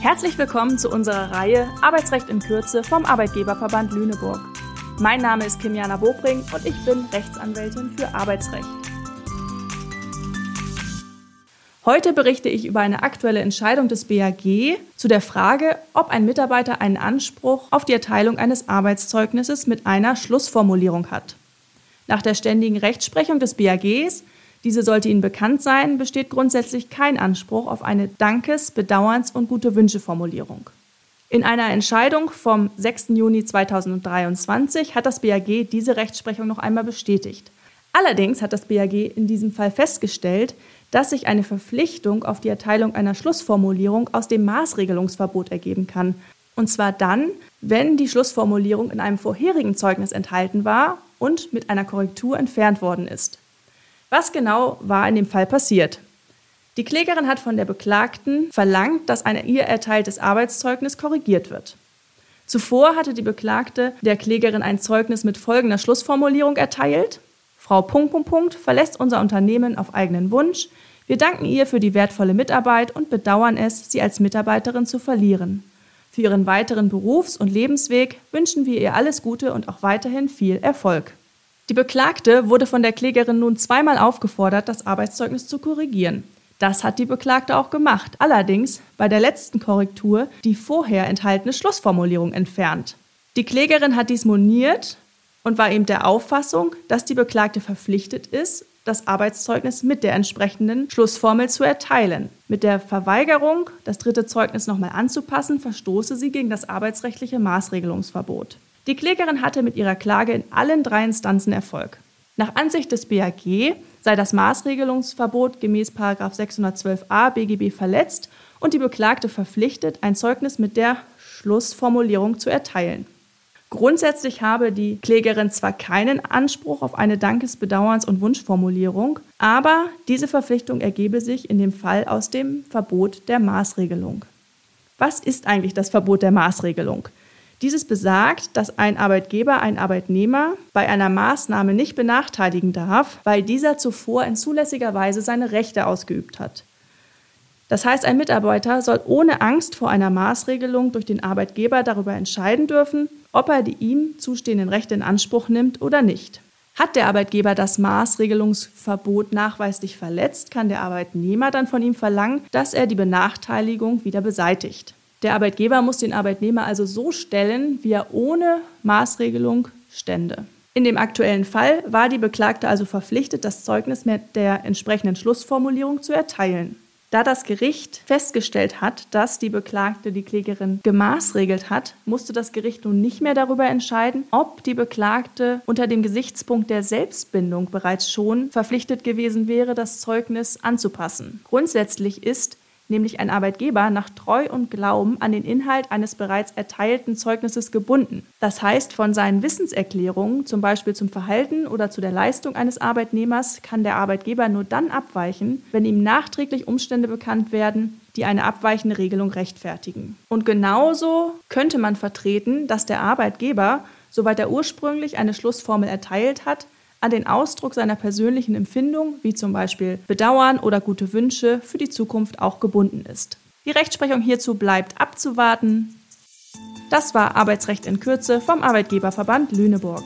Herzlich willkommen zu unserer Reihe Arbeitsrecht in Kürze vom Arbeitgeberverband Lüneburg. Mein Name ist Kimjana Bobring und ich bin Rechtsanwältin für Arbeitsrecht. Heute berichte ich über eine aktuelle Entscheidung des BAG zu der Frage, ob ein Mitarbeiter einen Anspruch auf die Erteilung eines Arbeitszeugnisses mit einer Schlussformulierung hat. Nach der ständigen Rechtsprechung des BAGs diese sollte Ihnen bekannt sein, besteht grundsätzlich kein Anspruch auf eine Dankes-, Bedauerns- und gute Wünsche-Formulierung. In einer Entscheidung vom 6. Juni 2023 hat das BAG diese Rechtsprechung noch einmal bestätigt. Allerdings hat das BAG in diesem Fall festgestellt, dass sich eine Verpflichtung auf die Erteilung einer Schlussformulierung aus dem Maßregelungsverbot ergeben kann. Und zwar dann, wenn die Schlussformulierung in einem vorherigen Zeugnis enthalten war und mit einer Korrektur entfernt worden ist. Was genau war in dem Fall passiert? Die Klägerin hat von der Beklagten verlangt, dass ein ihr erteiltes Arbeitszeugnis korrigiert wird. Zuvor hatte die Beklagte der Klägerin ein Zeugnis mit folgender Schlussformulierung erteilt. Frau Punkt, Punkt, Punkt verlässt unser Unternehmen auf eigenen Wunsch. Wir danken ihr für die wertvolle Mitarbeit und bedauern es, sie als Mitarbeiterin zu verlieren. Für ihren weiteren Berufs- und Lebensweg wünschen wir ihr alles Gute und auch weiterhin viel Erfolg. Die Beklagte wurde von der Klägerin nun zweimal aufgefordert, das Arbeitszeugnis zu korrigieren. Das hat die Beklagte auch gemacht, allerdings bei der letzten Korrektur die vorher enthaltene Schlussformulierung entfernt. Die Klägerin hat dies moniert und war eben der Auffassung, dass die Beklagte verpflichtet ist, das Arbeitszeugnis mit der entsprechenden Schlussformel zu erteilen. Mit der Verweigerung, das dritte Zeugnis nochmal anzupassen, verstoße sie gegen das arbeitsrechtliche Maßregelungsverbot. Die Klägerin hatte mit ihrer Klage in allen drei Instanzen Erfolg. Nach Ansicht des BAG sei das Maßregelungsverbot gemäß 612a BGB verletzt und die Beklagte verpflichtet, ein Zeugnis mit der Schlussformulierung zu erteilen. Grundsätzlich habe die Klägerin zwar keinen Anspruch auf eine Dankes-, Bedauerns- und Wunschformulierung, aber diese Verpflichtung ergebe sich in dem Fall aus dem Verbot der Maßregelung. Was ist eigentlich das Verbot der Maßregelung? Dieses besagt, dass ein Arbeitgeber einen Arbeitnehmer bei einer Maßnahme nicht benachteiligen darf, weil dieser zuvor in zulässiger Weise seine Rechte ausgeübt hat. Das heißt, ein Mitarbeiter soll ohne Angst vor einer Maßregelung durch den Arbeitgeber darüber entscheiden dürfen, ob er die ihm zustehenden Rechte in Anspruch nimmt oder nicht. Hat der Arbeitgeber das Maßregelungsverbot nachweislich verletzt, kann der Arbeitnehmer dann von ihm verlangen, dass er die Benachteiligung wieder beseitigt. Der Arbeitgeber muss den Arbeitnehmer also so stellen, wie er ohne Maßregelung stände. In dem aktuellen Fall war die Beklagte also verpflichtet, das Zeugnis mit der entsprechenden Schlussformulierung zu erteilen. Da das Gericht festgestellt hat, dass die Beklagte die Klägerin gemaßregelt hat, musste das Gericht nun nicht mehr darüber entscheiden, ob die Beklagte unter dem Gesichtspunkt der Selbstbindung bereits schon verpflichtet gewesen wäre, das Zeugnis anzupassen. Grundsätzlich ist nämlich ein Arbeitgeber, nach Treu und Glauben an den Inhalt eines bereits erteilten Zeugnisses gebunden. Das heißt, von seinen Wissenserklärungen, zum Beispiel zum Verhalten oder zu der Leistung eines Arbeitnehmers, kann der Arbeitgeber nur dann abweichen, wenn ihm nachträglich Umstände bekannt werden, die eine abweichende Regelung rechtfertigen. Und genauso könnte man vertreten, dass der Arbeitgeber, soweit er ursprünglich eine Schlussformel erteilt hat, an den Ausdruck seiner persönlichen Empfindung, wie zum Beispiel Bedauern oder gute Wünsche, für die Zukunft auch gebunden ist. Die Rechtsprechung hierzu bleibt abzuwarten. Das war Arbeitsrecht in Kürze vom Arbeitgeberverband Lüneburg.